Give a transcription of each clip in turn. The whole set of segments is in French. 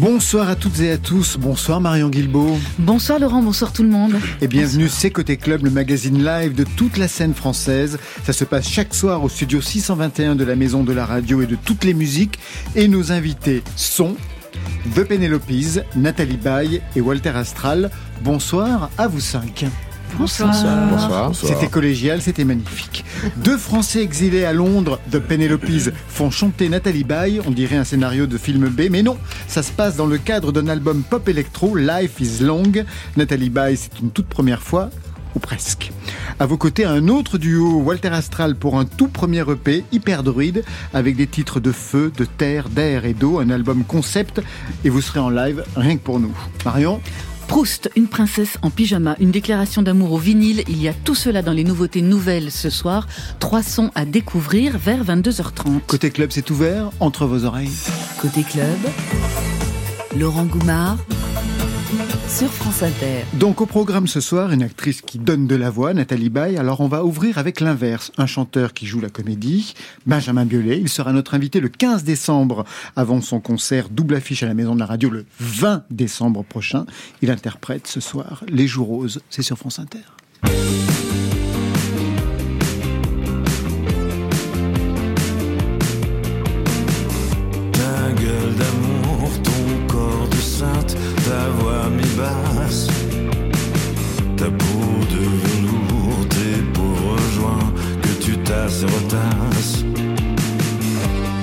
Bonsoir à toutes et à tous. Bonsoir Marion Guilbeault. Bonsoir Laurent, bonsoir tout le monde. Et bienvenue, c'est Côté Club, le magazine live de toute la scène française. Ça se passe chaque soir au studio 621 de la Maison de la Radio et de toutes les musiques. Et nos invités sont The Penelopes, Nathalie Baye et Walter Astral. Bonsoir à vous cinq. Bonsoir. Bonsoir. C'était collégial, c'était magnifique. Deux Français exilés à Londres de Penelopes font chanter Nathalie Baye, on dirait un scénario de film B, mais non, ça se passe dans le cadre d'un album pop électro, Life is Long. Nathalie Baye, c'est une toute première fois, ou presque. À vos côtés, un autre duo, Walter Astral, pour un tout premier EP, Hyperdruide, avec des titres de feu, de terre, d'air et d'eau, un album concept, et vous serez en live rien que pour nous. Marion? Proust, une princesse en pyjama, une déclaration d'amour au vinyle. Il y a tout cela dans les nouveautés nouvelles ce soir. Trois sons à découvrir vers 22h30. Côté club, c'est ouvert entre vos oreilles. Côté club, Laurent Goumard sur France Inter. Donc au programme ce soir, une actrice qui donne de la voix, Nathalie Baye. Alors on va ouvrir avec l'inverse. Un chanteur qui joue la comédie, Benjamin Biolay. Il sera notre invité le 15 décembre avant son concert double affiche à la Maison de la Radio le 20 décembre prochain. Il interprète ce soir Les Jours Roses. C'est sur France Inter. Retasses,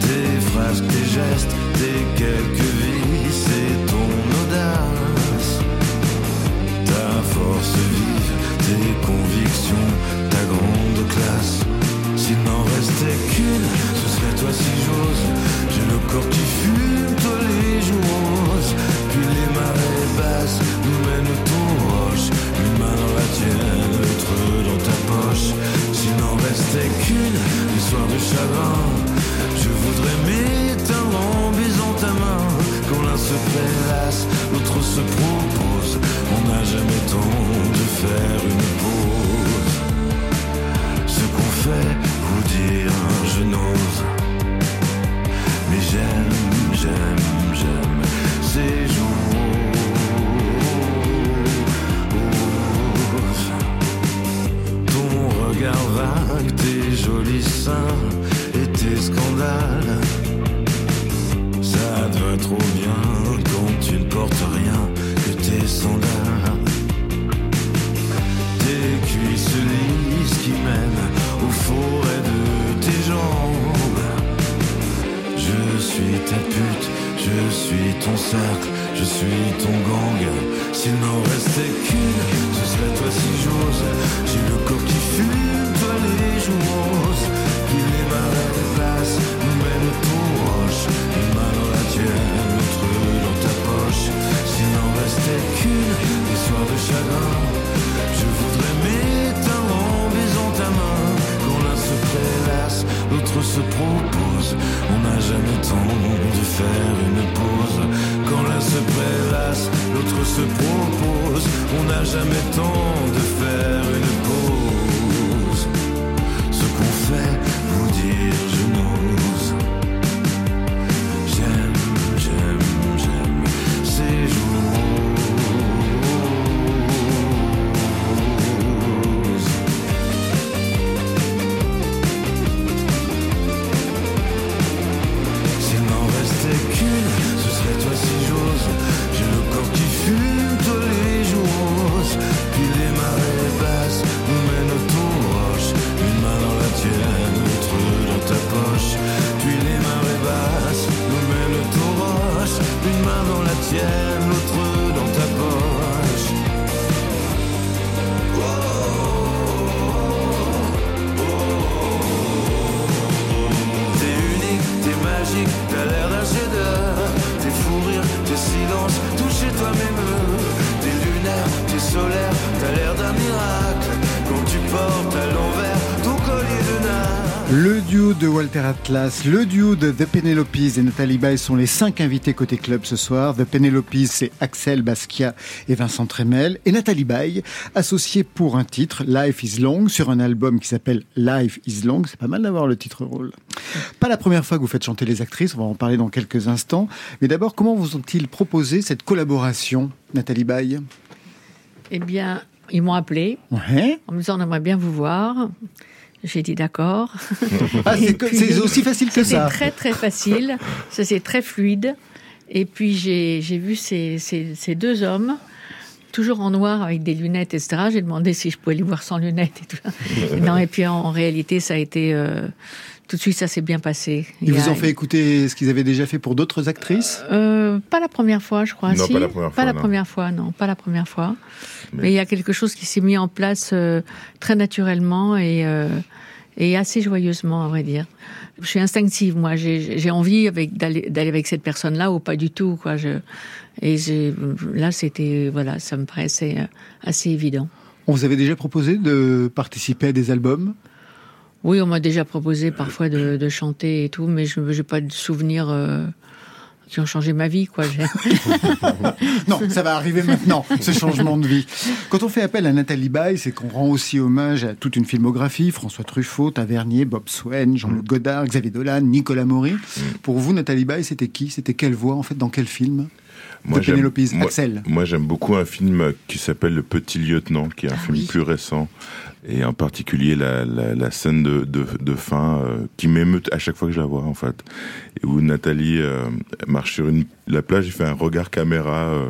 tes phrases, tes gestes, tes quelques vies, c'est ton audace, ta force vive, tes convictions, ta grande classe. S'il n'en restait qu'une, ce serait toi si j'ose. J'ai le corps qui fume, toi les joues roses. Puis les marées basses nous mènent ton roche. Une main dans la tienne, l'autre dans ta poche. Restait qu'une, les soirs de chagrin. Je voudrais m'éteindre en baisant ta main. Quand l'un se prélasse, l'autre se propose. On n'a jamais temps de faire une pause. Ce qu'on fait, vous dire, je n'ose. Mais j'aime, j'aime, j'aime ces jours. Regard vague, tes jolis seins et tes scandales. Ça te va trop bien quand tu ne portes rien que tes sandales. Tes cuisses lisses qui mènent au forêt de tes jambes. Je suis ta pute, je suis ton cercle, je suis ton gang. S'il n'en restait qu'une, ce serait toi si j'ose. Roses. Puis les marées passent, nous mènent ton roche. Une main dans la tienne, l'autre dans ta poche. S'il n'en restait qu'une, des soirs de chagrin. Je voudrais m'éteindre en baisant ta main. Quand l'un se prélasse, l'autre se propose. On n'a jamais temps de faire une pause. Quand l'un se prélasse, l'autre se propose. On n'a jamais temps de faire une pause. Fait, vous dire, Atlas, le duo de The Penelopes et Nathalie Baye sont les cinq invités côté club ce soir. The Penelopes, c'est Axel Basquiat et Vincent Tremel. Et Nathalie Baye, associée pour un titre, Life is Long, sur un album qui s'appelle Life is Long. C'est pas mal d'avoir le titre rôle. Pas la première fois que vous faites chanter les actrices, on va en parler dans quelques instants. Mais d'abord, comment vous ont-ils proposé cette collaboration, Nathalie Baye? Eh bien, ils m'ont appelé Ouais. en me disant on aimerait bien vous voir. J'ai dit d'accord. Ah, c'est c'est aussi facile que C'était ça. très très facile. Ça c'est très fluide. Et puis j'ai j'ai vu ces, ces, ces deux hommes, toujours en noir avec des lunettes, etc. J'ai demandé si je pouvais les voir sans lunettes et tout. non, et puis en, en réalité, ça a été euh, tout de suite, ça s'est bien passé. Il Ils vous a- ont fait écouter ce qu'ils avaient déjà fait pour d'autres actrices? Euh, pas la première fois, je crois. Non, si. pas la première fois, non. première fois, non, pas la première fois. Mais- Mais il y a quelque chose qui s'est mis en place euh, très naturellement et, euh, et assez joyeusement, à vrai dire. Je suis instinctive, moi. J'ai envie d'aller avec cette personne-là ou pas du tout, quoi. Je, et là, c'était voilà, ça me paraissait assez évident. On vous avait déjà proposé de participer à des albums? Oui, on m'a déjà proposé parfois de, de chanter et tout, mais je n'ai pas de souvenirs euh, qui ont changé ma vie, quoi. Non, ça va arriver maintenant, ce changement de vie. Quand on fait appel à Nathalie Baye, c'est qu'on rend aussi hommage à toute une filmographie. François Truffaut, Tavernier, Bob Swain, Jean-Luc Godard, Xavier Dolan, Nicolas Maury. Pour vous, Nathalie Baye, c'était qui? C'était quelle voix, en fait, dans quel film? De j'aime- Pénélope, moi-. Moi, j'aime beaucoup un film qui s'appelle Le Petit Lieutenant, qui est un Ah film oui. plus récent. Et en particulier la, la, la scène de, de, de fin euh, qui m'émeut à chaque fois que je la vois, en fait. Et où Nathalie euh, marche sur une, la plage et fait un regard caméra euh,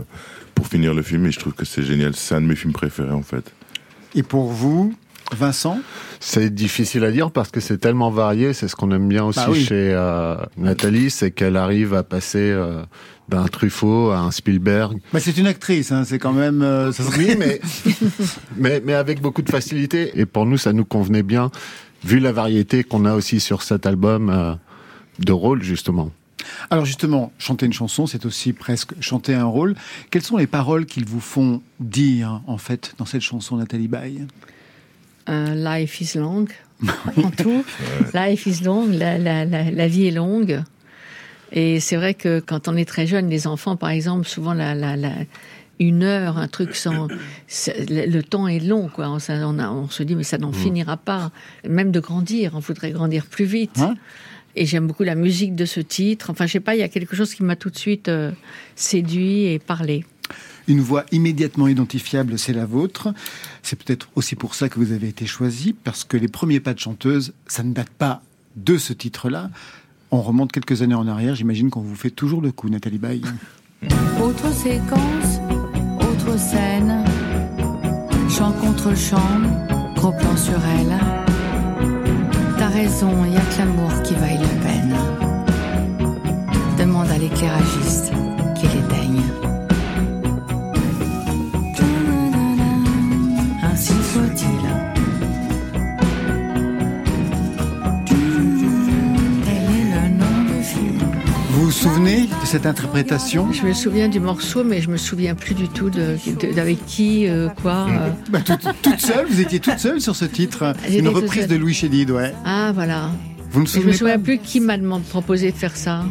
pour finir le film. Et je trouve que c'est génial. C'est un de mes films préférés, en fait. Et pour vous, Vincent? C'est difficile à dire parce que c'est tellement varié. C'est ce qu'on aime bien aussi Bah oui. chez euh, Nathalie, c'est qu'elle arrive à passer euh, d'un Truffaut à un Spielberg. bah, C'est une actrice, hein, c'est quand même... euh, ça serait- Oui, mais, mais mais avec beaucoup de facilité. Et pour nous, ça nous convenait bien, vu la variété qu'on a aussi sur cet album euh, de rôle justement. Alors justement, chanter une chanson, c'est aussi presque chanter un rôle. Quelles sont les paroles qu'ils vous font dire, en fait, dans cette chanson, Nathalie Baye? Euh, life is long, en tout. Life is long, la, la, la, la vie est longue. Et c'est vrai que quand on est très jeune, les enfants, par exemple, souvent la, la, la, une heure, un truc sans, le, temps est long, quoi. On, ça- on, a- on se dit mais ça n'en finira pas. Même de grandir, on voudrait grandir plus vite. Hein et j'aime beaucoup la musique de ce titre. Enfin, je sais pas, il y a quelque chose qui m'a tout de suite euh, séduit et parlé. Une voix immédiatement identifiable, c'est la vôtre. C'est peut-être aussi pour ça que vous avez été choisie, parce que les premiers pas de chanteuse, ça ne date pas de ce titre-là. On remonte quelques années en arrière, j'imagine qu'on vous fait toujours le coup, Nathalie Baye. Autre séquence, autre scène. Chant contre chant, gros plan sur elle. T'as raison, y a que l'amour qui vaille la peine. Demande à l'éclairagiste qu'il éteigne. Vous vous souvenez de cette interprétation? Je me souviens du morceau, mais je me souviens plus du tout d'avec qui, euh, quoi. euh. Bah, toute, toute seule, vous étiez toute seule sur ce titre. Une reprise de Louis Chédid, ouais. Ah, voilà. Vous ne je me souviens pas? plus qui m'a demandé, proposé de faire ça.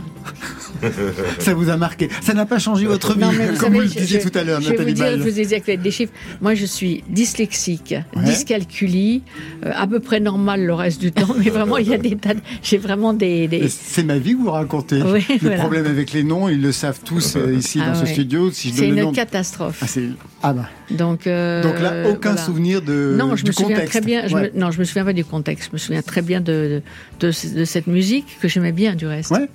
Ça vous a marqué. Ça n'a pas changé votre vie, Non, mais vous comme vous savez, le disiez je- tout à l'heure, Je vais vous Nathalie dire, je vous ai dit avec des chiffres. Moi, je suis dyslexique, Ouais. dyscalculie, euh, à peu près normal le reste du temps, mais vraiment, il y a des tas de... J'ai vraiment des... C'est ma vie que vous racontez. Le voilà. problème avec les noms, ils le savent tous euh, ici Ah dans ce studio. Si je C'est une nom. catastrophe. Ah, ah bah. Donc, euh, Donc là, aucun voilà. souvenir de Non, je du me souviens contexte. très bien. je me- non, je me souviens pas du contexte. Je me souviens très bien de, de, de- de cette musique que j'aimais bien du reste. Ouais.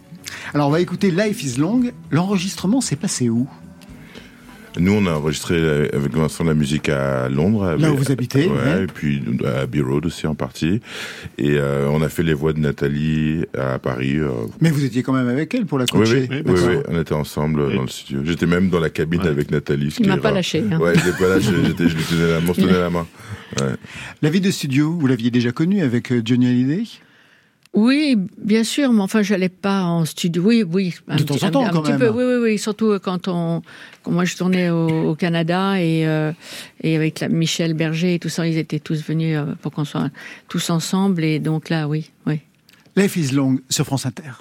Alors on va écouter Life is Long. L'enregistrement s'est passé où? Nous, on a enregistré euh, avec Vincent la musique à Londres. Là où vous habitez, Ouais, ouais. et puis à Abbey Road aussi en partie. Et euh, on a fait les voix de Nathalie à Paris. euh. Mais vous étiez quand même avec elle pour la coacher. oui, oui, D'accord. oui, on était ensemble dans le studio. J'étais même dans la cabine avec Nathalie. ce Il qui m'a pas lâché. hein. Ouais, je l'ai pas lâché. Je lui tenais la main, tenait la main. Ouais. La vie de studio, vous l'aviez déjà connue avec Johnny Hallyday? Oui, bien sûr, mais enfin, j'allais pas en studio. Oui, oui, un de temps en temps, quand même. Peu, oui, oui, oui, surtout quand on, quand moi je tournais au, Canada et euh, et avec la Michel Berger et tout ça, ils étaient tous venus euh, pour qu'on soit tous ensemble et donc là, oui, oui. Life is long sur France Inter.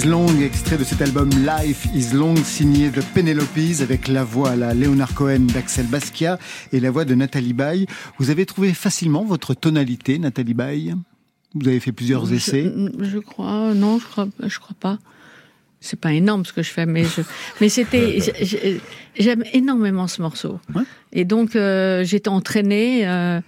Is Long, extrait de cet album Life is Long, signé de Penelopes, avec la voix à la Leonard Cohen d'Axel Basquiat et la voix de Nathalie Baye. Vous avez trouvé facilement votre tonalité, Nathalie Baye? Vous avez fait plusieurs essais je, crois, non, je crois, je crois pas. C'est pas énorme ce que je fais, mais je, mais c'était, j'aime énormément ce morceau. Et donc, euh, j'étais entraînée, euh,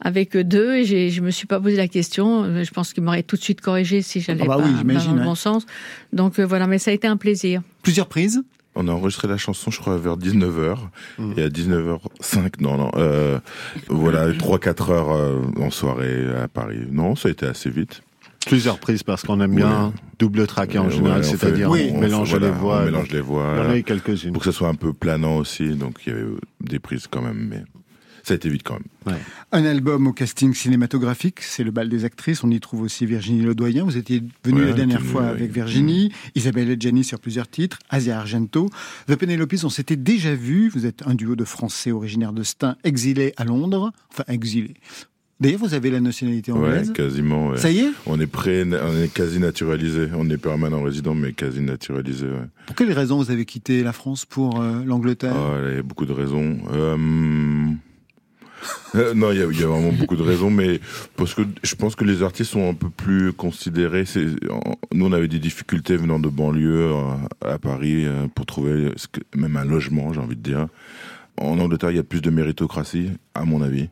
avec deux et je me suis pas posé la question. Je pense qu'il m'aurait tout de suite corrigé si j'allais ah bah pas, dans le bon sens. Donc euh, voilà, mais ça a été un plaisir. Plusieurs prises? On a enregistré la chanson, je crois, vers 19h. Mmh. Et à 19h05, non, non, euh, voilà, 3-4 heures euh, en soirée à Paris. Non, ça a été assez vite. Plusieurs prises parce qu'on aime bien double tracker en général, c'est-à-dire on, mélange les voix. On mélange les voix. On a eu quelques-unes. Pour que ce soit un peu planant aussi, donc il y avait des prises quand même, mais ça a été vite quand même. Un album au casting cinématographique, c'est le bal des actrices. On y trouve aussi Virginie Ledoyen. Vous étiez venu Ouais, la dernière fois ouais. avec Virginie, Isabelle Adjani sur plusieurs titres, Asia Argento. The Penelopes, on s'était déjà vu. Vous êtes un duo de Français originaires de Stein, exilés à Londres. Enfin, exilés. D'ailleurs, vous avez la nationalité anglaise. Ouais, quasiment. ouais. Ça y est? On est prêt, on est quasi naturalisé. On est permanent résident, mais quasi naturalisé. Ouais. Pour quelles raisons vous avez quitté la France pour euh, l'Angleterre? Ah, il y a beaucoup de raisons. Euh, euh, non, il y, y a vraiment beaucoup de raisons, mais parce que je pense que les artistes sont un peu plus considérés. Nous, on avait des difficultés venant de banlieue euh, à Paris euh, pour trouver même un logement, j'ai envie de dire. En Angleterre, il y a plus de méritocratie, à mon avis.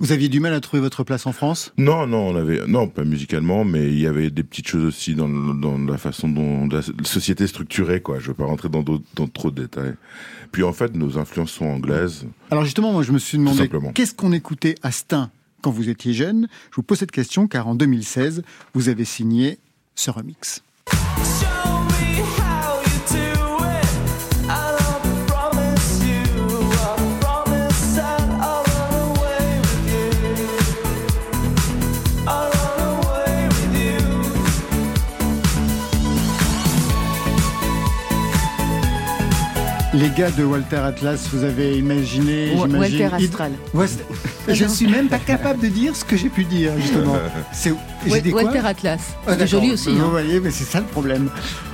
Vous aviez du mal à trouver votre place en France? Non, non, on avait, non, pas musicalement, mais il y avait des petites choses aussi dans, dans la façon dont la société est structurée, quoi. Je veux pas rentrer dans, dans trop de détails. Puis en fait, nos influences sont anglaises. Alors justement, moi je me suis demandé simplement. qu'est-ce qu'on écoutait à Stein quand vous étiez jeune? Je vous pose cette question car en 2016, vous avez signé ce remix. Gars de Walter Atlas, vous avez imaginé, Walter Astral. West- Je suis même pas capable de dire ce que j'ai pu dire justement. C'est Walter Atlas. Ah, C'est joli aussi. Vous hein. voyez, mais c'est ça le problème.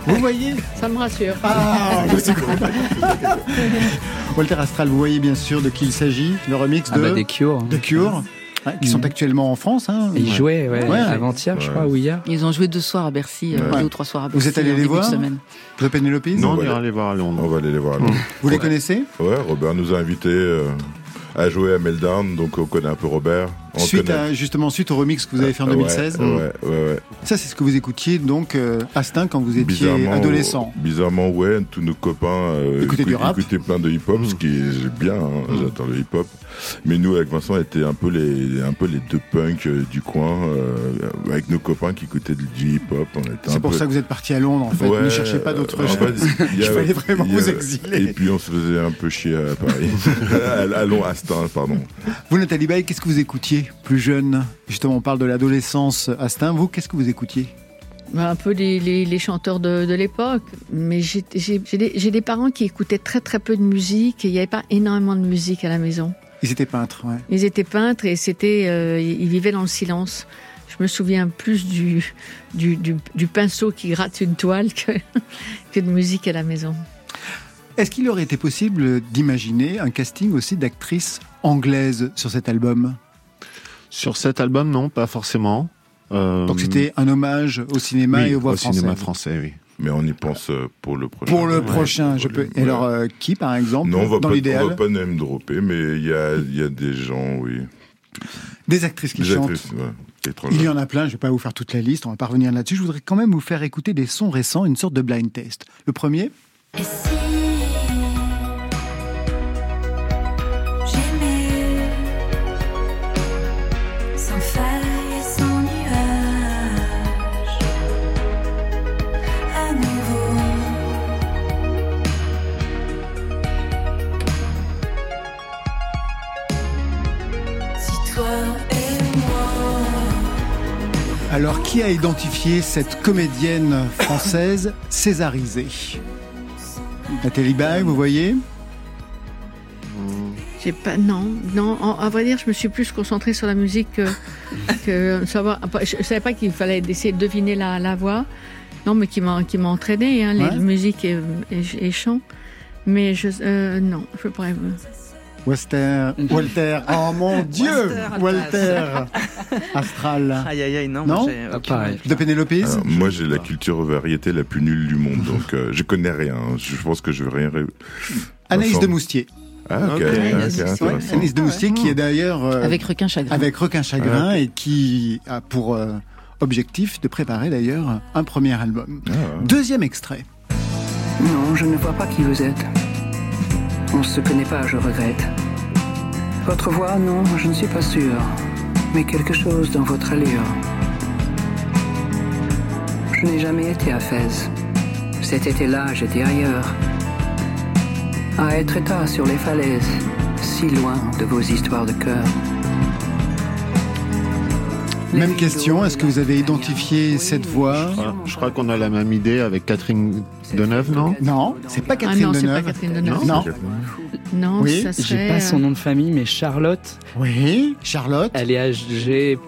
Vous voyez Ça me rassure. Ah. Walter Astral, vous voyez bien sûr de qui il s'agit, le remix Ah de, bah des Cure. de Cure, hein, qui sont actuellement en France. Hein. Ils jouaient ouais, Ouais. avant-hier, je Ouais. crois, ou hier. Ils ont joué deux soirs à Bercy, euh, Ouais. deux ou trois soirs à Bercy. Vous êtes allé les de voir. The Penelope Non, on ira les voir à Londres. On va aller les voir. là. Vous les connaissez Ouais, Robert nous a invités euh, à jouer à Meltdown, donc on connaît un peu Robert. Suite à, justement, suite au remix que vous avez fait en Ouais, 2016. Ouais, ouais, ouais. Ça, c'est ce que vous écoutiez donc euh, à Stein quand vous étiez Bizarrement, adolescent. Bizarrement, ouais, tous nos copains euh, Écoutaient du rap. écoutaient plein de hip-hop, ce qui est bien, hein, j'adore le hip-hop. Mais nous, avec Vincent, on était un peu les, un peu les deux punks euh, du coin, euh, avec nos copains qui écoutaient du hip-hop. C'est pour peu... ça que vous êtes parti à Londres, en fait. Ne cherchez pas d'autres choses. fait, il fallait vraiment a- vous exiler. Et puis on se faisait un peu chier à Paris. à, à à Stein, pardon. Vous, Nathalie Baye, qu'est-ce que vous écoutiez? Plus jeune Justement, on parle de l'adolescence à Stein. Vous, qu'est-ce que vous écoutiez? Bah, un peu les, les- les chanteurs de, de l'époque. Mais j'ai des, parents qui écoutaient très très peu de musique et il n'y avait pas énormément de musique à la maison. Ils étaient peintres, ouais. Ils étaient peintres et c'était, euh, ils vivaient dans le silence. Je me souviens plus du, du, du, du pinceau qui gratte une toile que, que de musique à la maison. Est-ce qu'il aurait été possible d'imaginer un casting aussi d'actrices anglaises sur cet album? Sur cet album, non, pas forcément. Euh, Donc c'était un hommage au cinéma oui, et aux voix au françaises. cinéma français, oui. Mais on y pense euh, pour le prochain. Pour le Ouais, prochain, je peux. Et alors, euh, qui, par exemple, Non, on va dans pas, on va pas name dropper, mais il y a, il y a des gens, oui. Des actrices qui Des chantent. actrices, ouais. Il y en a plein, je ne vais pas vous faire toute la liste, on va pas revenir là-dessus. Je voudrais quand même vous faire écouter des sons récents, une sorte de blind test. Le premier, Et si alors qui a identifié cette comédienne française césarisée Nathalie Baye, vous voyez J'ai pas, non, non. en- à vrai dire, je me suis plus concentrée sur la musique que, que savoir. Je, je savais pas qu'il fallait essayer de deviner la, la voix. Non, mais qui m'a qui m'a entraîné, hein, Ouais. les musiques et, et, et chants. Mais je, euh, non, je pourrais. Walter, Walter, oh mon Dieu, Walter, Astral, Aïe aïe aïe, non, Non Ah, pareil. de Pénélope Alors, moi, j'ai la culture variété la plus nulle du monde, donc euh, je connais rien. Je pense que je vais rien. Anaïs de Moustier. Ah, ok, Anaïs de Moustier qui est d'ailleurs euh, Avec Requin Chagrin. avec Requin Chagrin et qui a pour euh, objectif de préparer d'ailleurs un premier album. Ah, Deuxième extrait. Non, je ne vois pas qui vous êtes. On ne se connaît pas, je regrette. Votre voix, non, je ne suis pas sûr. Mais quelque chose dans votre allure. Je n'ai jamais été à Fès. Cet été-là, j'étais ailleurs. À Etretat, sur les falaises. si loin de vos histoires de cœur. Même question, est-ce que vous avez identifié cette voix Ah, Je crois qu'on a la même idée avec Catherine Deneuve, non? Non, c'est pas Ah Catherine non, c'est pas Deneuve. Catherine Deneuve. Non. Non, Oui, ça J'ai pas son euh, nom de famille, mais Charlotte, Oui, Charlotte. elle est âgée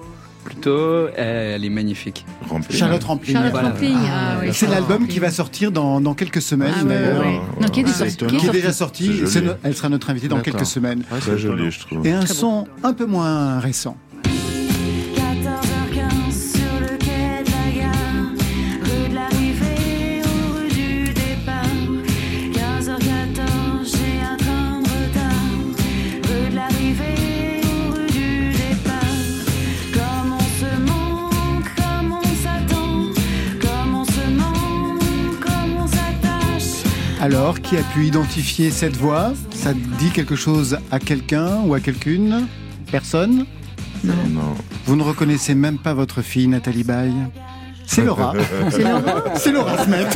plutôt, euh, elle est magnifique. Rempli. Charlotte Rampling. Charlotte Voilà. Rampling, ah, oui, C'est l'album Rampling. qui va sortir dans, dans quelques semaines. Ah, ouais, d'ailleurs. ouais, ouais. Non, qui est Ah, qui déjà sorti. No- elle sera notre invitée dans quelques semaines. Ouais, Très c'est joli, je trouve. Et un son un peu moins récent. Alors, qui a pu identifier cette voix? Ça dit quelque chose à quelqu'un ou à quelqu'une? Personne? Non. Vous ne reconnaissez même pas votre fille, Nathalie Baye? C'est Laura. C'est Laura C'est Laura Smet.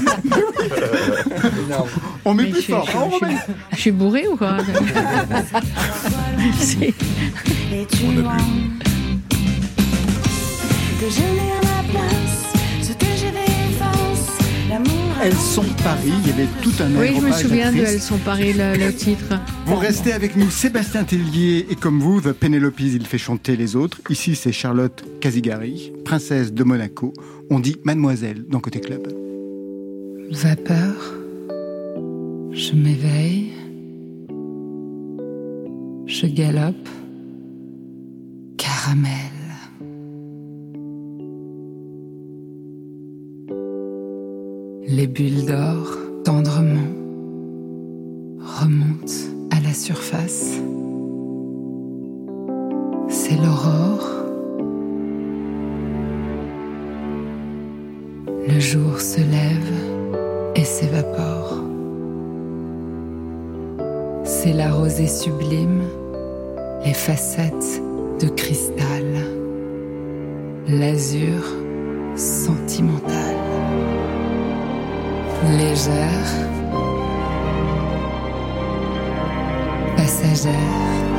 On met Mais plus je fort. je suis- hein, on je remet. suis- Je suis bourrée ou quoi? C'est- Et tu Elles sont Paris. Il y avait tout un Oui, je me souviens de. Elles sont Paris, le, le titre. Vous restez avec nous, Sébastien Tellier, et comme vous, The Penelope, il fait chanter les autres. Ici, c'est Charlotte Casigari, princesse de Monaco. On dit mademoiselle dans Côté Club. Vapeur. Je m'éveille. Je galope. Caramel. Les bulles d'or, tendrement, remontent à la surface. C'est l'aurore. Le jour se lève et s'évapore. C'est la rosée sublime, les facettes de cristal, l'azur sentimental. Légère, passagère,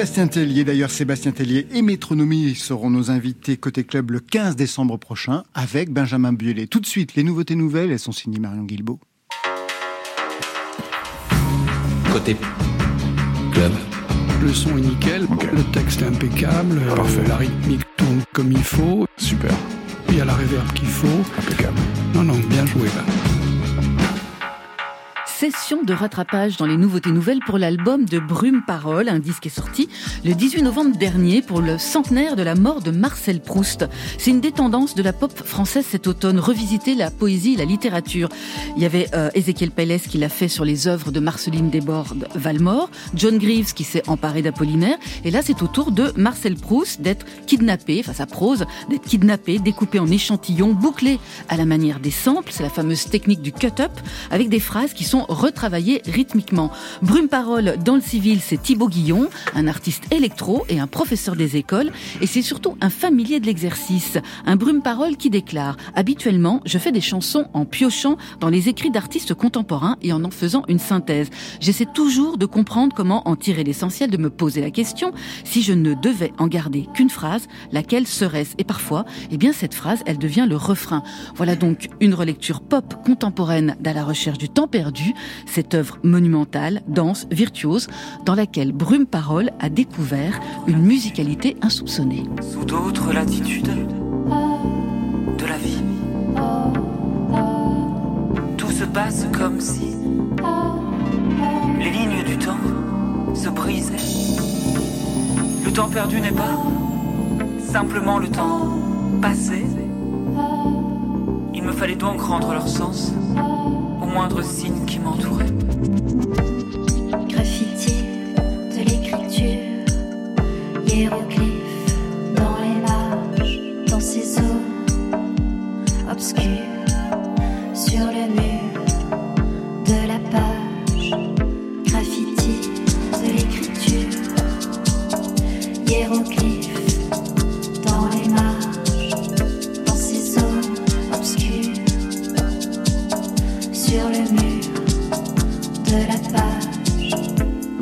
Sébastien Tellier, d'ailleurs, Sébastien Tellier et Métronomie seront nos invités côté club le 15 décembre prochain avec Benjamin Biolay. Tout de suite, les nouveautés nouvelles, elles sont signées Marion Guilbeault. Côté club. Le son est nickel, le texte est impeccable, euh, la rythmique tourne comme il faut. Super. Il y a la réverb qu'il faut. Impeccable. Non, non, bien joué là. Session de rattrapage dans les nouveautés nouvelles pour l'album de Brume Parole. Un disque est sorti le 18 novembre dernier pour le centenaire de la mort de Marcel Proust. C'est une des tendances de la pop française cet automne, revisiter la poésie et la littérature. Il y avait euh, Pélez qui l'a fait sur les œuvres de Marceline Desbordes Valmore, John Greaves qui s'est emparé d'Apollinaire, et là c'est au tour de Marcel Proust d'être kidnappé, enfin sa prose, d'être kidnappé, découpé en échantillons, bouclé à la manière des samples, c'est la fameuse technique du cut-up, avec des phrases qui sont retravaillées rythmiquement. Brume Parole dans le civil, c'est Thibaut Guillon, un artiste électro et un professeur des écoles, et c'est surtout un familier de l'exercice, un Brume Parole qui déclare Habituellement, je fais des chansons en piochant dans les écrits d'artistes contemporains et en en faisant une synthèse. J'essaie toujours de comprendre comment en tirer l'essentiel, de me poser la question si je ne devais en garder qu'une phrase, laquelle serait-ce? Et parfois, eh bien cette phrase, elle devient le refrain. Voilà donc une relecture pop contemporaine d'À la recherche du temps perdu, cette œuvre monumentale, dense, virtuose, dans laquelle Brume Parole a découvert une musicalité insoupçonnée. Sous d'autres latitudes de la vie, tout se passe comme si les lignes du temps se brisaient. Le temps perdu n'est pas simplement le temps passé. Il me fallait donc rendre leur sens moindre signe qui m'entourait. Graffiti de l'écriture, hiéroglyphes dans les marges, dans ces eaux obscures,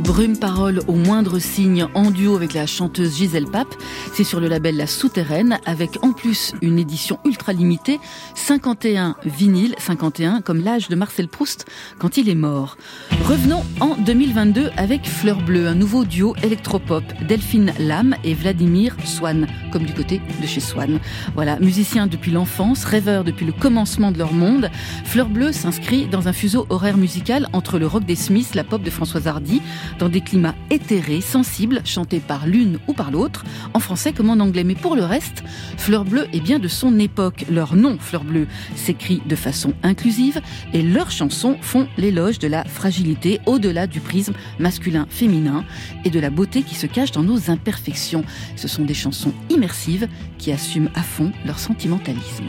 Brume Parole au moindre signe en duo avec la chanteuse Gisèle Pape. C'est sur le label La Souterraine avec en plus une édition ultra limitée, 51 vinyles, 51 comme l'âge de Marcel Proust quand il est mort. Revenons en 2022 avec Fleur Bleue, un nouveau duo électropop, Delphine Lam et Vladimir Swan, comme du côté de chez Swan. Voilà, musiciens depuis l'enfance, rêveurs depuis le commencement de leur monde, Fleur Bleue s'inscrit dans un fuseau horaire musical entre le rock des Smiths, la pop de Françoise Hardy, dans des climats éthérés, sensibles, chantés par l'une ou par l'autre, en français comme en anglais. Mais pour le reste, Fleur Bleue est bien de son époque. Leur nom, Fleur Bleue, s'écrit de façon inclusive et leurs chansons font l'éloge de la fragilité au-delà du prisme masculin-féminin et de la beauté qui se cache dans nos imperfections. Ce sont des chansons immersives qui assument à fond leur sentimentalisme.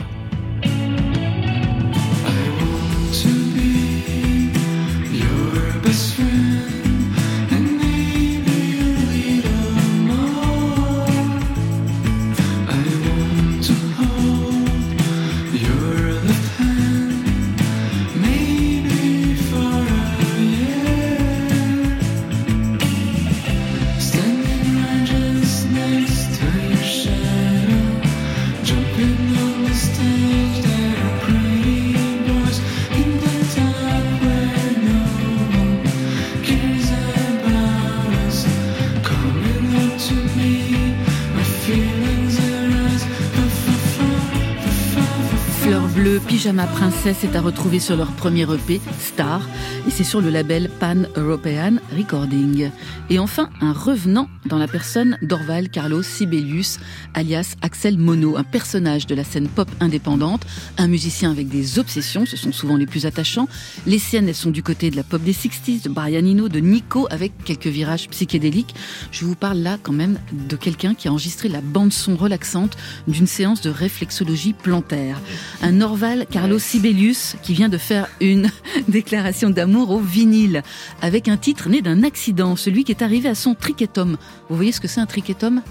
Bleue, Pyjama Princesse est à retrouver sur leur premier EP, Star, et c'est sur le label Pan European Recording. Et enfin, un revenant dans la personne d'Orval Carlos Sibelius, alias Axel Mono, un personnage de la scène pop indépendante, un musicien avec des obsessions, ce sont souvent les plus attachants. Les siennes, elles sont du côté de la pop des 60s, de Brian Eno, de Nico, avec quelques virages psychédéliques. Je vous parle là quand même de quelqu'un qui a enregistré la bande-son relaxante d'une séance de réflexologie plantaire. Un Orval Carlos Sibelius qui vient de faire une déclaration d'amour au vinyle avec un titre né d'un accident, celui qui est arrivé à son triquetum. Vous voyez ce que c'est un triquetum?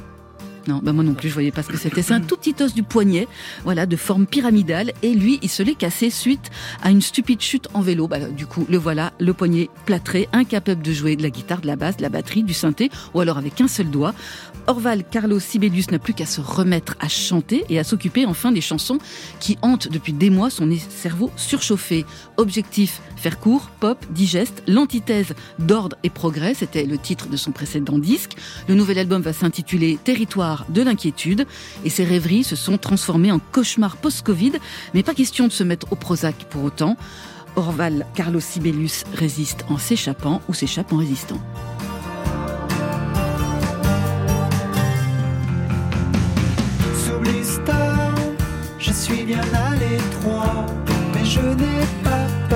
Non, bah moi non plus, je voyais pas ce que c'était. C'est un tout petit os du poignet, voilà, de forme pyramidale. Et lui, il se l'est cassé suite à une stupide chute en vélo. Bah, du coup, le voilà, le poignet plâtré, incapable de jouer de la guitare, de la basse, de la batterie, du synthé, ou alors avec un seul doigt. Orval Carlos Sibelius n'a plus qu'à se remettre à chanter et à s'occuper enfin des chansons qui hantent depuis des mois son cerveau surchauffé. Objectif, faire court, pop, digeste, l'antithèse d'ordre et progrès, c'était le titre de son précédent disque. Le nouvel album va s'intituler Territoire de l'inquiétude et ses rêveries se sont transformées en cauchemars post-Covid, mais pas question de se mettre au Prozac pour autant. Orval Carlos Sibelius résiste en s'échappant ou s'échappe en résistant. Je suis bien à l'étroit, mais je n'ai pas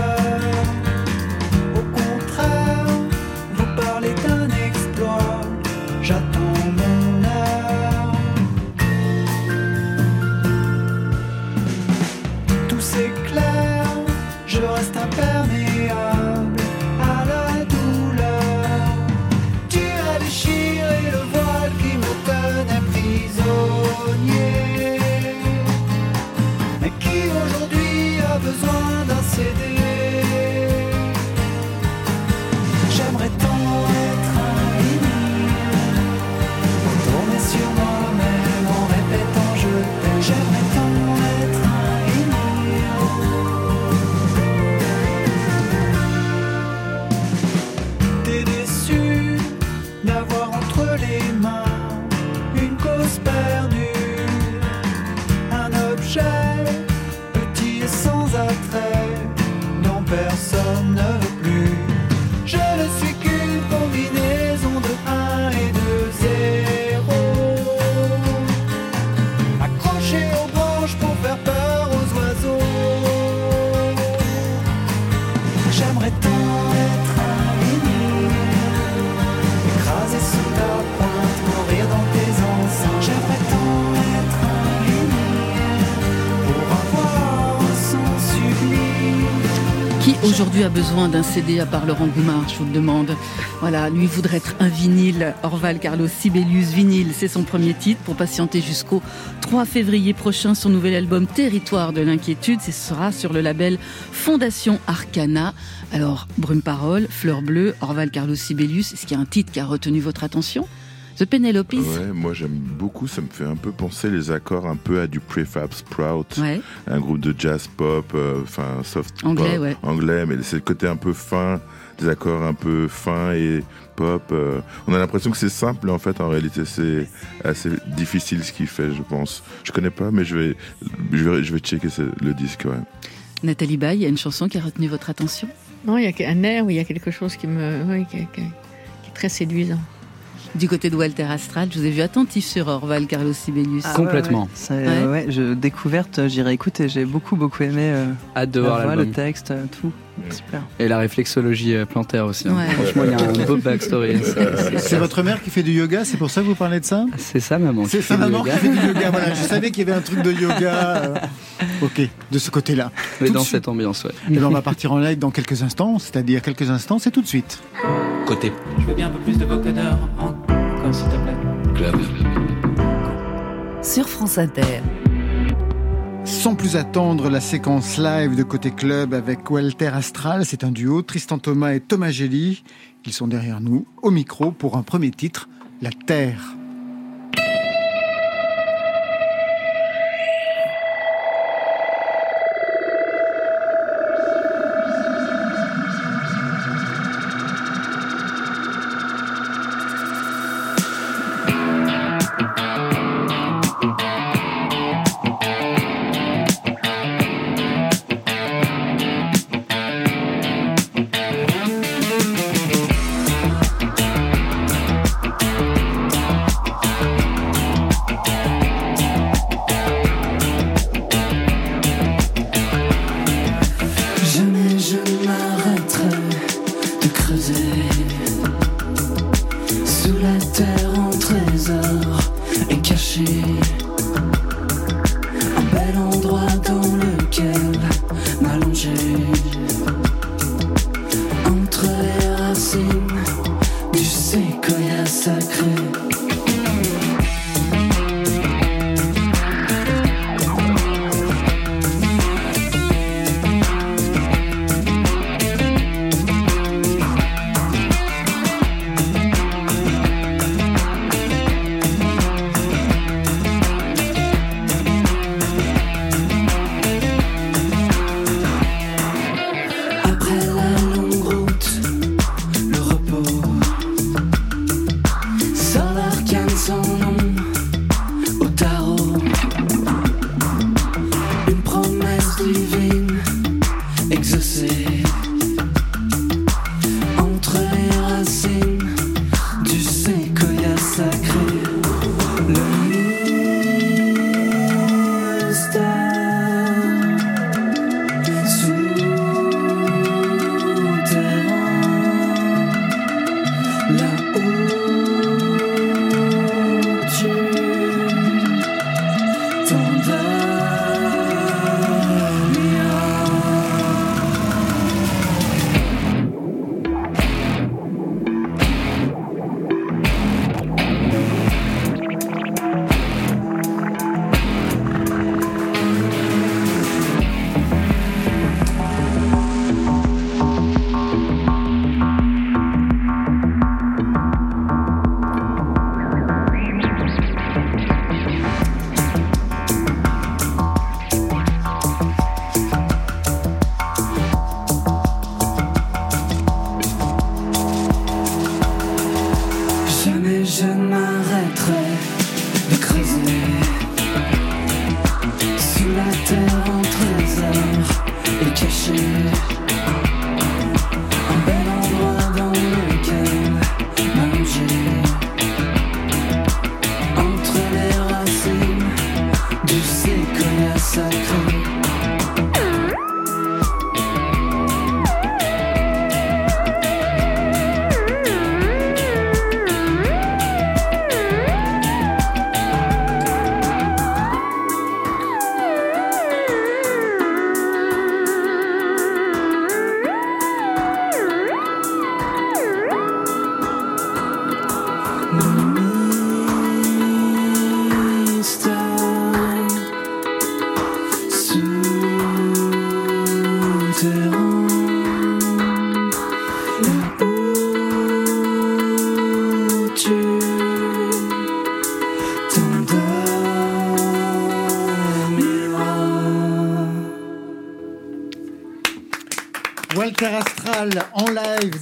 besoin d'un CD à part Laurent Goumard, je vous le demande. Voilà, lui voudrait être un vinyle. Orval Carlos Sibelius, vinyle, c'est son premier titre pour patienter jusqu'au 3 février prochain. Son nouvel album Territoire de l'inquiétude, ce sera sur le label Fondation Arcana. Alors, Brume Parole, Fleur Bleue, Orval Carlos Sibelius, est-ce qu'il y a un titre qui a retenu votre attention? The Penelopes Ouais, moi j'aime beaucoup, ça me fait un peu penser les accords un peu à du Prefab Sprout, Ouais. un groupe de jazz pop, euh, enfin soft Anglais, pop, ouais. anglais, mais c'est le côté un peu fin, des accords un peu fins et pop. euh, on a l'impression que c'est simple, mais en fait en réalité c'est assez difficile ce qu'il fait, je pense. Je connais pas, mais je vais, je vais, je vais checker ce- le disque. Ouais. Nathalie Baye, il y a une chanson qui a retenu votre attention? Non, il y a un air où il y a quelque chose qui me, oui, qui, qui- qui est très séduisant. Du côté de Walter Astral, je vous ai vu attentif sur Orval Carlos Sibelius. Ah, ouais, ouais. Je, découverte, j'irai écouter. J'ai beaucoup, beaucoup aimé euh, Hâte de la voir voix, l'album. le texte, euh, tout. Super. Et la réflexologie euh, plantaire aussi. hein. Ouais. Franchement, il y a un beau backstory. C'est- C'est votre mère qui fait du yoga, c'est pour ça que vous parlez de ça? C'est ça, maman. C'est du maman qui yoga. fait du yoga. Voilà, je savais qu'il y avait un truc de yoga. euh, Ok, de ce côté-là. Mais Tout dans cette ambiance, ouais. Eh ben, on va partir en live dans quelques instants, c'est-à-dire quelques instants, c'est tout de suite. Côté Je veux bien un peu plus de vocodeur. Encore, s'il te plaît. club. Sur France Inter. Sans plus attendre, la séquence live de Côté Club avec Walter Astral, c'est un duo, Tristan Thomas et Thomas Gély. Ils sont derrière nous, au micro, pour un premier titre, La Terre.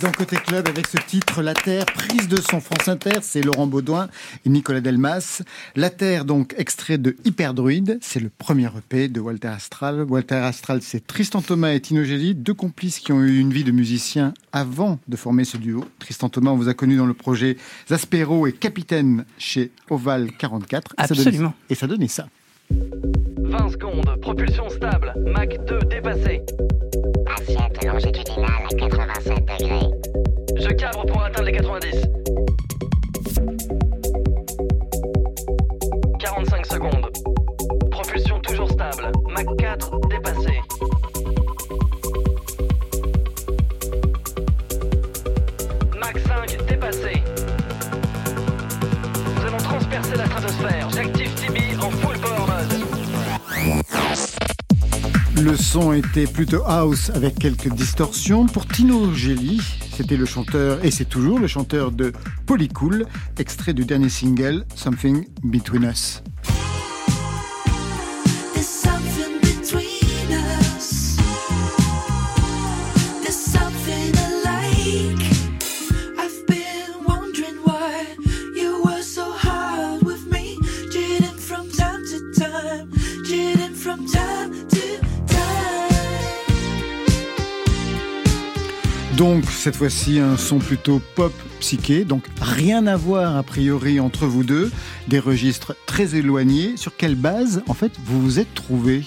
Dans Côté Club avec ce titre La Terre, prise de son France Inter, c'est Laurent Baudouin et Nicolas Delmas. La Terre, donc extrait de Hyperdruide, c'est le premier EP de Walter Astral. Walter Astral, c'est Tristan Thomas et Tino Gelli, deux complices qui ont eu une vie de musicien avant de former ce duo. Tristan Thomas, on vous a connu dans le projet Zaspero et Capitaine chez Oval 44. Et ça donnait- Absolument. Et ça donnait ça. 20 secondes, propulsion stable, Mach 2 dépassé. Assiette longitudinale à 87 degrés. Je cabre pour atteindre les 90. 45 secondes. Propulsion toujours stable, Mach 4 dépassé. Mach 5 dépassé. Nous allons transpercer la stratosphère. J'active Le son était plutôt house avec quelques distorsions. Pour Tino Gelli, c'était le chanteur, et c'est toujours le chanteur de Polycool, extrait du dernier single Something Between Us. Donc cette fois-ci un son plutôt pop psyché, donc rien à voir a priori entre vous deux, des registres très éloignés. Sur quelle base en fait vous vous êtes trouvés?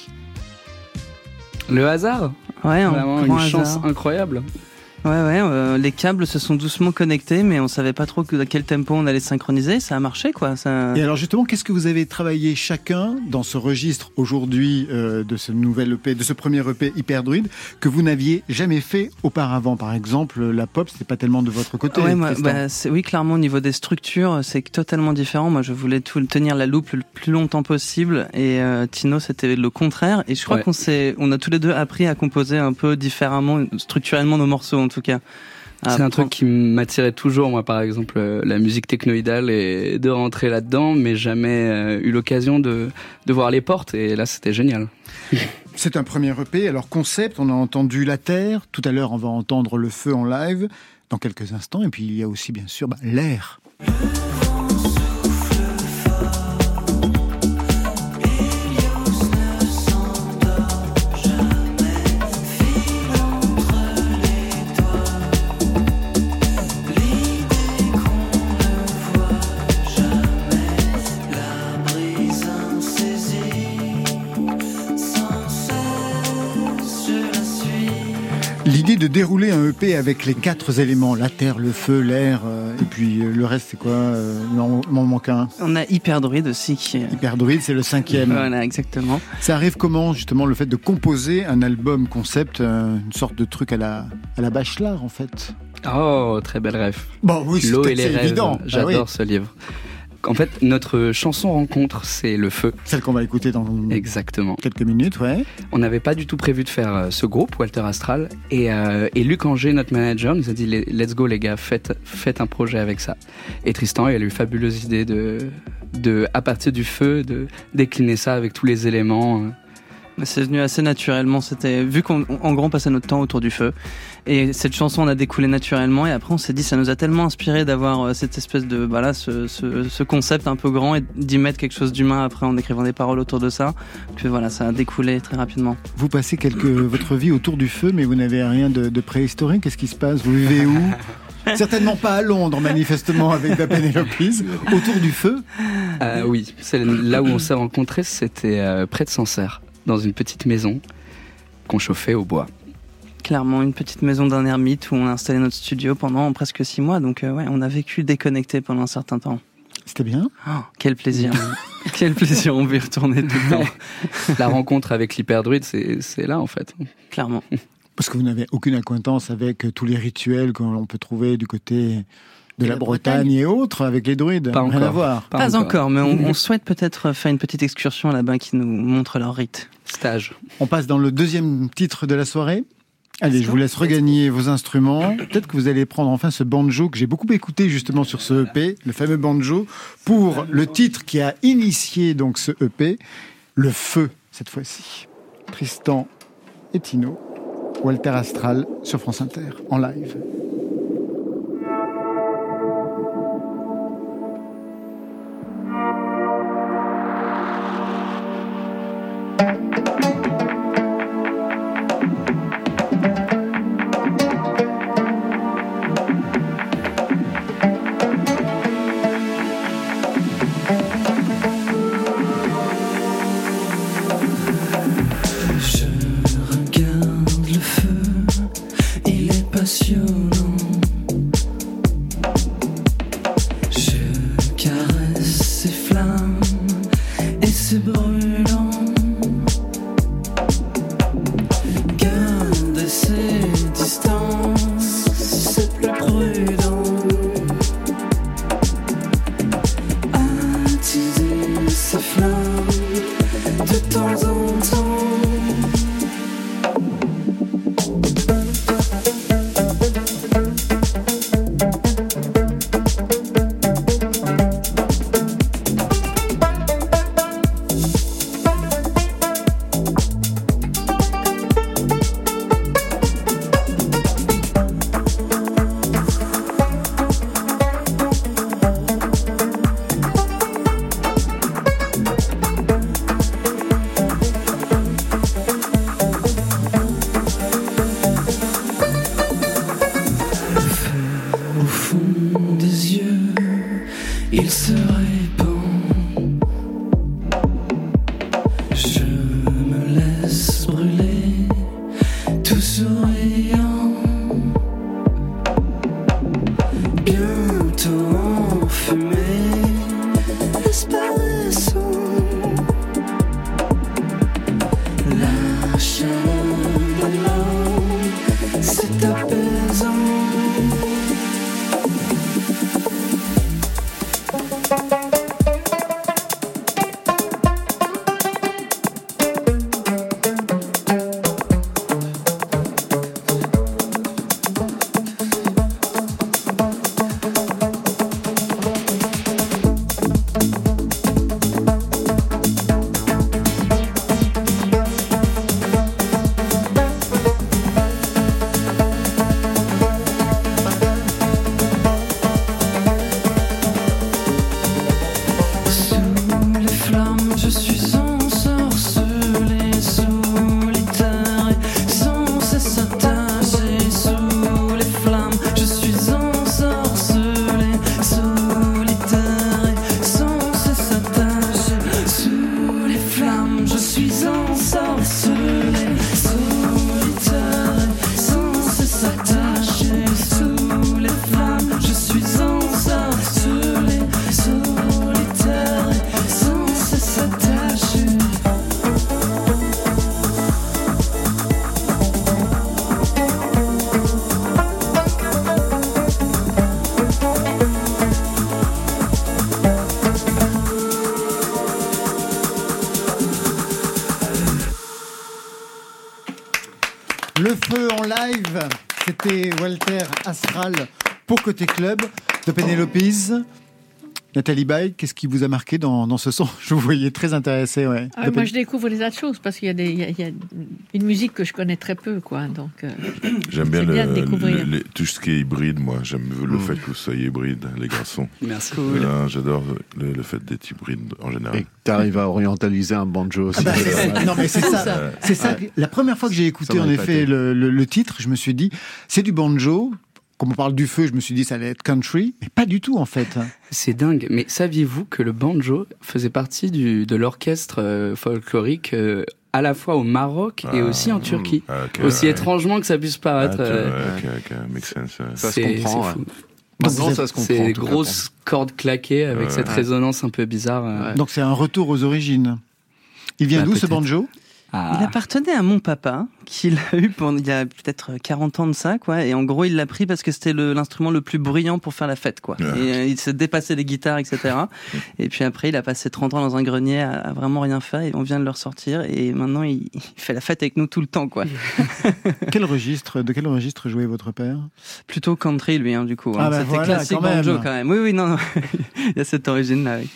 Le hasard? Ouais, un Vraiment grand une chance hasard. incroyable. Ouais, ouais, euh, les câbles se sont doucement connectés, mais on savait pas trop que- à quel tempo on allait synchroniser. Ça a marché, quoi. Ça... Et alors justement, qu'est-ce que vous avez travaillé chacun dans ce registre aujourd'hui euh, de ce nouvel EP, de ce premier EP Hyperdruide que vous n'aviez jamais fait auparavant? Par exemple, la pop, c'était pas tellement de votre côté. Ouais, moi, bah, c'est- oui, clairement, au niveau des structures, c'est totalement différent. Moi, je voulais tout, tenir la loupe le plus longtemps possible, et euh, Tino, c'était le contraire. Et je crois Ouais. qu'on s'est, on a tous les deux appris à composer un peu différemment, structurellement nos morceaux, en tout cas. C'est un truc qui m'attirait toujours, moi, par exemple, euh, la musique technoïdale et de rentrer là-dedans, mais jamais euh, eu l'occasion de, de voir les portes. Et là, c'était génial. C'est un premier EP. Alors concept, on a entendu la terre. Tout à l'heure, on va entendre le feu en live dans quelques instants. Et puis il y a aussi bien sûr bah, l'air. L'idée de dérouler un EP avec les quatre éléments, la terre, le feu, l'air, euh, et puis euh, le reste c'est quoi euh, Non, il m'en manque un. On a Hyperdruide aussi qui est... Hyperdruide, c'est le cinquième. Voilà, exactement. Ça arrive comment justement le fait de composer un album concept, euh, une sorte de truc à la, à la Bachelard en fait? Oh, très belle rêve. Bon, oui, c'est- évident. Ah J'adore oui. ce livre. En fait, notre chanson rencontre, c'est le feu. Celle qu'on va écouter dans Exactement. quelques minutes, ouais. On n'avait pas du tout prévu de faire euh, ce groupe, Walter Astral. Et, euh, et Luc Anger, notre manager, nous a dit Let's go, les gars, faites, faites un projet avec ça. Et Tristan, il a eu une fabuleuse idée de, de, à partir du feu, de décliner ça avec tous les éléments. Mais C'est venu assez naturellement. C'était vu qu'en en gros on passait notre temps autour du feu et cette chanson on a découlé naturellement et après on s'est dit ça nous a tellement inspiré d'avoir euh, cette espèce de voilà ce, ce, ce concept un peu grand et d'y mettre quelque chose d'humain après en écrivant des paroles autour de ça que voilà ça a découlé très rapidement. Vous passez quelque, votre vie autour du feu, mais vous n'avez rien de, de préhistorique. Qu'est-ce qui se passe? Vous vivez où? Certainement pas à Londres, manifestement, avec la Pénélopise. Autour du feu? Euh, oui, c'est là où on s'est rencontrés, c'était euh, près de Sancerre, dans une petite maison qu'on chauffait au bois. Clairement une petite maison d'un ermite où on a installé notre studio pendant presque six mois donc euh, ouais on a vécu déconnecté pendant un certain temps. C'était bien Oh, quel plaisir Quel plaisir on veut y retourner tout le temps. La rencontre avec l'hyperdruide, c'est c'est là en fait. Clairement. Parce que vous n'avez aucune acquaintance avec tous les rituels que l'on peut trouver du côté de la, la Bretagne, Bretagne. et autres avec les druides. Pas Rien encore. à voir. Pas, encore, mais on, on souhaite peut-être faire une petite excursion là-bas qui nous montre leur rite. Stage. On passe dans le deuxième titre de la soirée. Allez, je vous laisse regagner vos instruments. Peut-être que vous allez prendre enfin ce banjo que j'ai beaucoup écouté justement sur ce EP, le fameux banjo, pour le titre qui a initié donc ce EP, Le Feu, cette fois-ci. Tristan et Tino, Walter Astral sur France Inter, en live. Côté Club de Pénélopise. Nathalie Baye, qu'est-ce qui vous a marqué dans, dans ce son Je vous voyais très intéressé, ouais. Ah, moi, je découvre tas de choses parce qu'il y, a des- il y y a une musique que je connais très peu, quoi. Donc, euh, J'aime bien, le, bien de découvrir. le- les- tout ce qui est hybride, moi. J'aime le fait que vous soyez hybride, les garçons. Merci. Cool. Voilà, J'adore le, le fait d'être hybride en général. Et tu arrives à orientaliser un banjo aussi. Ah bah, c'est ça. Non mais c'est ça. C'est ça. que- La première fois que j'ai écouté en effet épaté. le, le- le titre, je me suis dit c'est du banjo. Comme on parle du feu, je me suis dit ça allait être country, mais pas du tout en fait. C'est dingue. Mais saviez-vous que le banjo faisait partie du, de l'orchestre euh, folklorique euh, à la fois au Maroc et Ah, aussi en Turquie? ah, Aussi ouais. étrangement que ça puisse paraître. Sense. Ça se c'est- comprend, fou. Maintenant, ça se comprend, C'est grosses cordes claquées avec Ouais. cette résonance un peu bizarre. euh. Donc c'est un retour aux origines. Il vient Bah, d'où ce banjo? Ah. Il appartenait à mon papa, qu'il a eu pendant, il y a peut-être 40 ans de ça, quoi. Et en gros, il l'a pris parce que c'était l'instrument le plus bruyant pour faire la fête, quoi. Ouais. Et euh, il se dépassait les guitares, etc. et puis après, il a passé 30 ans dans un grenier à, à vraiment rien faire et on vient de le ressortir. Et maintenant, il, il fait la fête avec nous tout le temps, quoi. Quel registre De quel registre jouait votre père? Plutôt country, lui, hein, du coup. Ah hein. bah C'était voilà, classique quand banjo, quand même. Oui, oui, non, non. il y a cette origine-là, oui.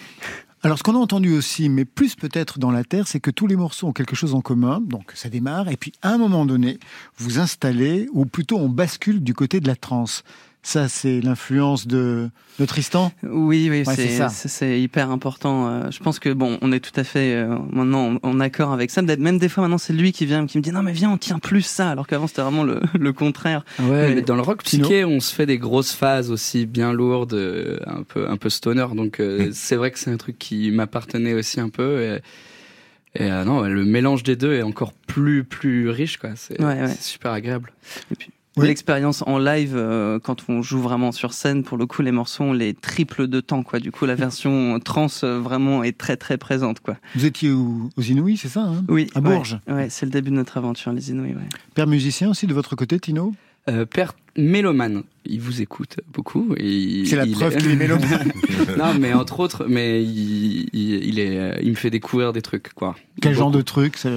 Alors, ce qu'on a entendu aussi, mais plus peut-être dans la Terre, c'est que tous les morceaux ont quelque chose en commun. Donc, ça démarre, et puis à un moment donné, vous installez, ou plutôt on bascule du côté de la trance. Ça, c'est l'influence de, de Tristan? Oui, oui, Ouais, c'est hyper important. Euh, Je pense que bon, on est tout à fait euh, maintenant en, en accord avec ça. Même des fois maintenant, c'est lui qui vient, qui me dit non mais viens, on tient plus ça, alors qu'avant c'était vraiment le, le contraire. Ouais, Mais- mais dans le rock psyché, on se fait des grosses phases aussi bien lourdes, euh, un peu un peu stoner. Donc euh, c'est vrai que c'est un truc qui m'appartenait aussi un peu. Et, et, euh, non, le mélange des deux est encore plus plus riche, quoi. C'est Ouais, ouais. c'est super agréable. Et puis l'expérience en live, euh, quand on joue vraiment sur scène, pour le coup, les morceaux on les triple de temps, quoi. Du coup, la version trans euh, vraiment est très très présente, quoi. Vous étiez au- aux Inouïs, c'est ça hein? Oui, À Bourges. Ouais, c'est le début de notre aventure, les Inouïs. Ouais. Père musicien aussi de votre côté, Tino? Euh, père mélomane, il vous écoute beaucoup. C'est la il preuve qu'il est mélomane. non, mais entre autres, mais il, il, il est, il me fait découvrir des trucs, quoi. Quel genre de truc ça-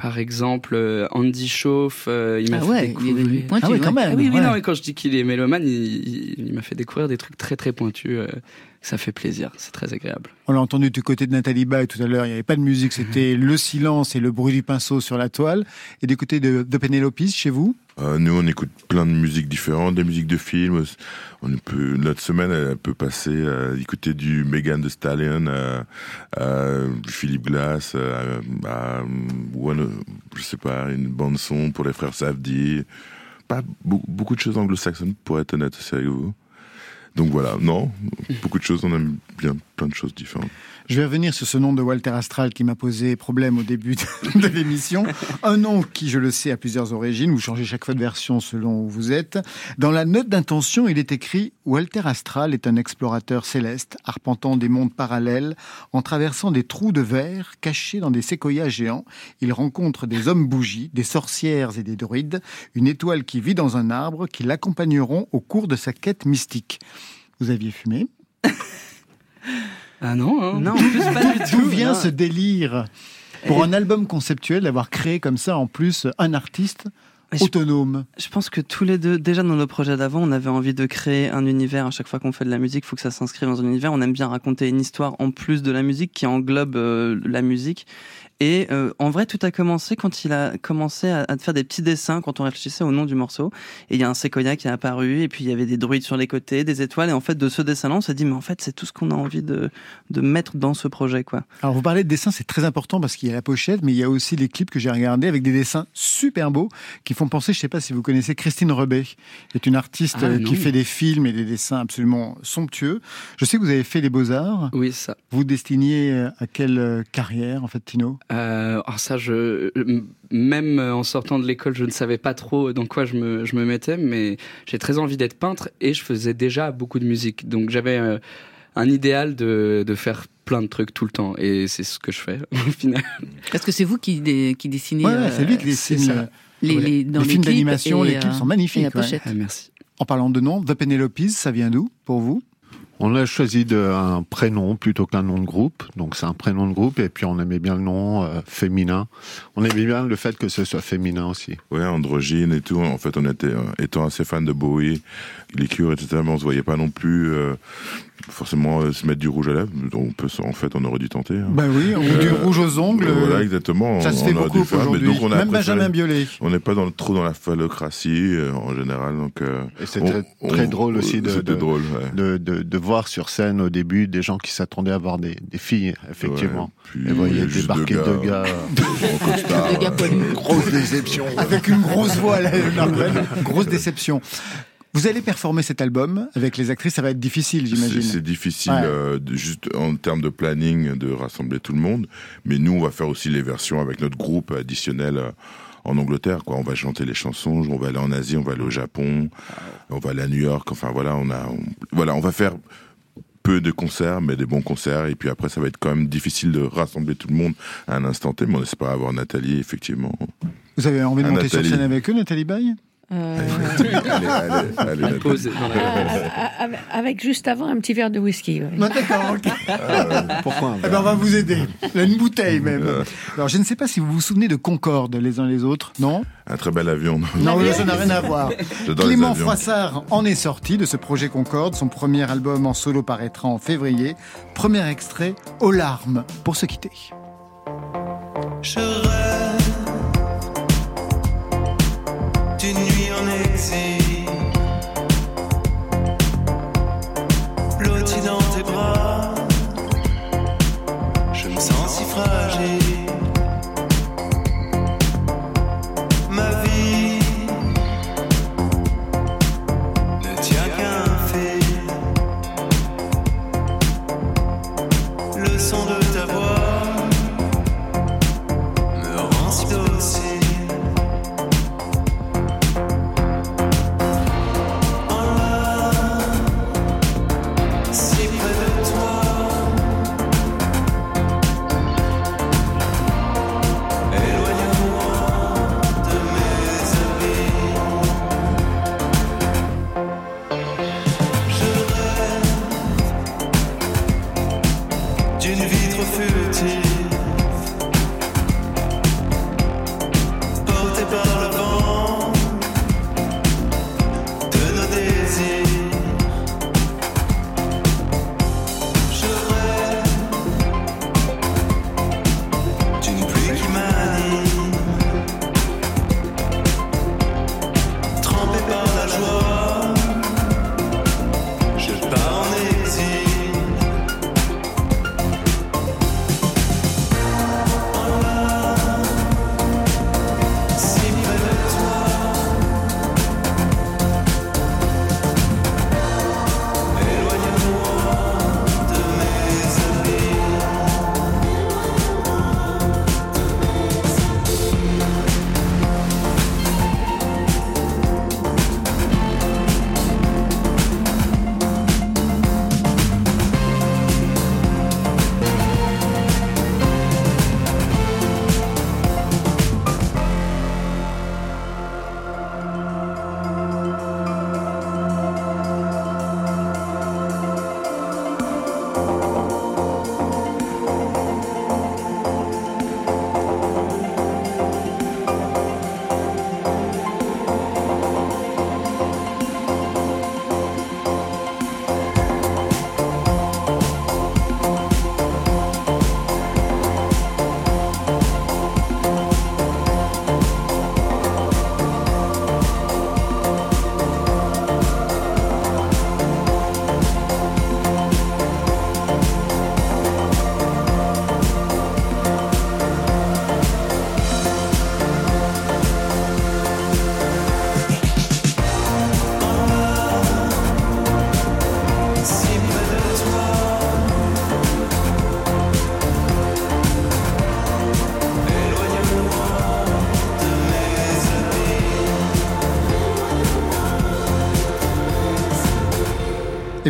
Par exemple, euh, Andy Chauffe, euh, il m'a Ah fait ouais, découvrir. il pointu, Ah ouais, quand même. Ah oui, oui, ouais. non, mais quand je dis qu'il est mélomane, il, il, il m'a fait découvrir des trucs très très pointus. euh, ça fait plaisir, c'est très agréable. On l'a entendu du côté de Nathalie Baye tout à l'heure, il n'y avait pas de musique, c'était le silence et le bruit du pinceau sur la toile. Et du côté de, de Penelope, chez vous? Euh, nous, on écoute plein de musiques différentes, des musiques de films. On peut, notre semaine, elle peut passer à écouter du Megan de Stallion, à, à Philippe Glass, à, à, un- je sais pas, une bande son pour les frères Safdie. Pas beaucoup, beaucoup de choses anglo-saxonnes, pour être honnête aussi avec vous. Donc voilà, non, beaucoup de choses, on aime bien plein de choses différentes. Je vais revenir sur ce nom de Walter Astral qui m'a posé problème au début de, l'émission. Un nom qui, je le sais, a plusieurs origines. Vous changez chaque fois de version selon où vous êtes. Dans la note d'intention, il est écrit Walter Astral est un explorateur céleste, arpentant des mondes parallèles, en traversant des trous de verre cachés dans des séquoias géants. Il rencontre des hommes bougies, des sorcières et des druides, une étoile qui vit dans un arbre qui l'accompagneront au cours de sa quête mystique. Vous aviez fumé? Ah non, hein. Non, en plus pas du tout. D'où vient non. ce délire pour un album conceptuel d'avoir créé comme ça en plus un artiste Mais je- autonome? Je pense que tous les deux, déjà dans nos projets d'avant, on avait envie de créer un univers. À chaque fois qu'on fait de la musique, il faut que ça s'inscrive dans un univers. On aime bien raconter une histoire en plus de la musique qui englobe euh, la musique. Et euh, en vrai, tout a commencé quand il a commencé à, à faire des petits dessins, quand on réfléchissait au nom du morceau. Et il y a un séquoia qui est apparu, et puis il y avait des druides sur les côtés, des étoiles. Et en fait, de ce dessin-là, on s'est dit, mais en fait, c'est tout ce qu'on a envie de, de mettre dans ce projet, quoi. Alors vous parlez de dessin, c'est très important parce qu'il y a la pochette, mais il y a aussi les clips que j'ai regardés avec des dessins super beaux qui font penser, je ne sais pas si vous connaissez Christine Rebet, qui est une artiste Ah, euh, qui fait des films et des dessins absolument somptueux. Je sais que vous avez fait les beaux-arts. Oui, ça. Vous destiniez euh, à quelle euh, carrière en fait, Tino? Euh, alors ça, je, m- même en sortant de l'école, je ne savais pas trop dans quoi je me, je me mettais, mais j'ai très envie d'être peintre et je faisais déjà beaucoup de musique. Donc j'avais euh, un idéal de, de faire plein de trucs tout le temps et c'est ce que je fais au final. Parce que c'est vous qui, dé- qui dessinez Ouais, euh, c'est lui qui c'est dessine ça. euh, les, les, dans les les films d'animation, les clips euh, sont magnifiques. et la ouais. pochette. Ah, merci. En parlant de nom, The Penelopes, ça vient d'où pour vous? On a choisi de, un prénom plutôt qu'un nom de groupe. Donc c'est un prénom de groupe et puis on aimait bien le nom euh, féminin. On aimait bien le fait que ce soit féminin aussi. Ouais, androgyne et tout. En fait, on était, euh, étant assez fan de Bowie, les cures, etc., mais on se voyait pas non plus euh, forcément euh, se mettre du rouge à lèvres. On peut, en fait, on aurait dû tenter. hein. Bah oui, ou du rouge aux ongles. euh, Voilà, exactement. Ça on- se fait on beaucoup aujourd'hui. donc on a Même préféré- Benjamin Biolay. On n'est pas dans, trop dans la phallocratie euh, en général. Donc, euh, Et c'est très, très on- drôle aussi de, C'était de, drôle, ouais. de, de- de voir sur scène au début des gens qui s'attendaient à voir des, des filles, effectivement. Ouais, puis et vous voyez débarquer deux deux gars. gars. en costard. Deux gars. Grosse déception. Avec une grosse voix, là, Marvel. Grosse déception. Vous allez performer cet album avec les actrices, ça va être difficile, j'imagine. C'est difficile, Ouais. euh, juste en termes de planning, de rassembler tout le monde. Mais nous, on va faire aussi les versions avec notre groupe additionnel euh, en Angleterre. Quoi. On va chanter les chansons, on va aller en Asie, on va aller au Japon, on va aller à New York. Enfin voilà, on a, on- voilà, on va faire peu de concerts, mais des bons concerts. Et puis après, ça va être quand même difficile de rassembler tout le monde à un instant T. Mais on espère avoir Nathalie, effectivement. Vous avez envie de Ah, monter sur Nathalie. scène avec eux, Nathalie Baye? Euh, avec, juste avant un petit verre de whisky. ok. Pourquoi Eh ben, on va vous aider. Une bouteille même. Alors, je ne sais pas si vous vous souvenez de Concorde, les uns les autres, non? Un très bel avion. Non, ça n'a rien à voir. Clément. Froissart en est sorti de ce projet Concorde. Son premier album en solo paraîtra en février. Premier extrait, Aux larmes, pour se quitter. Je rêve fragile.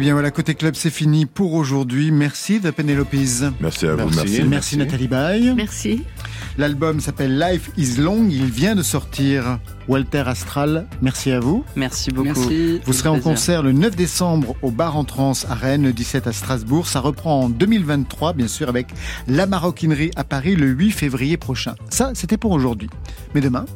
Bien voilà, côté club, c'est fini pour aujourd'hui. Merci de Penelopes. Merci à vous, Merci. merci. Merci Nathalie Baye. Merci. L'album s'appelle Life is Long. Il vient de sortir. Walter Astral, merci à vous. Merci beaucoup. Merci. Vous serez en plaisir. concert le 9 décembre au Bar en Trance à Rennes, le 17 à Strasbourg. Ça reprend en 2023, bien sûr, avec la maroquinerie à Paris le 8 février prochain. Ça, c'était pour aujourd'hui. Mais demain,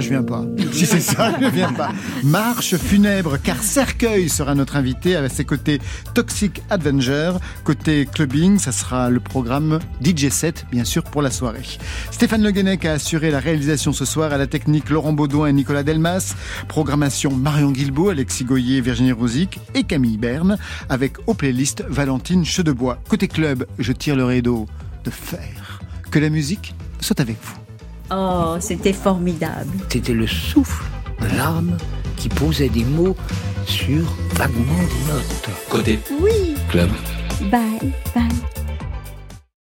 je viens pas. Si c'est ça, je viens pas. Marche funèbre, car Cercueil sera notre invité avec ses côtés Toxic Avenger. Côté clubbing, ça sera le programme DJ 7, bien sûr, pour la soirée. Stéphane Le Guenec a assuré la réalisation ce soir à la technique Laurent Baudouin et Nicolas Delmas. Programmation Marion Guilbault, Alexis Goyer, Virginie Rosic et Camille Berne. Avec aux playlists Valentine Chedebois. Côté club, je tire le rideau de fer. Que la musique soit avec vous. Oh, c'était formidable. C'était le souffle de l'âme qui posait des mots sur vaguement des notes. Côté Oui. club. Bye, bye.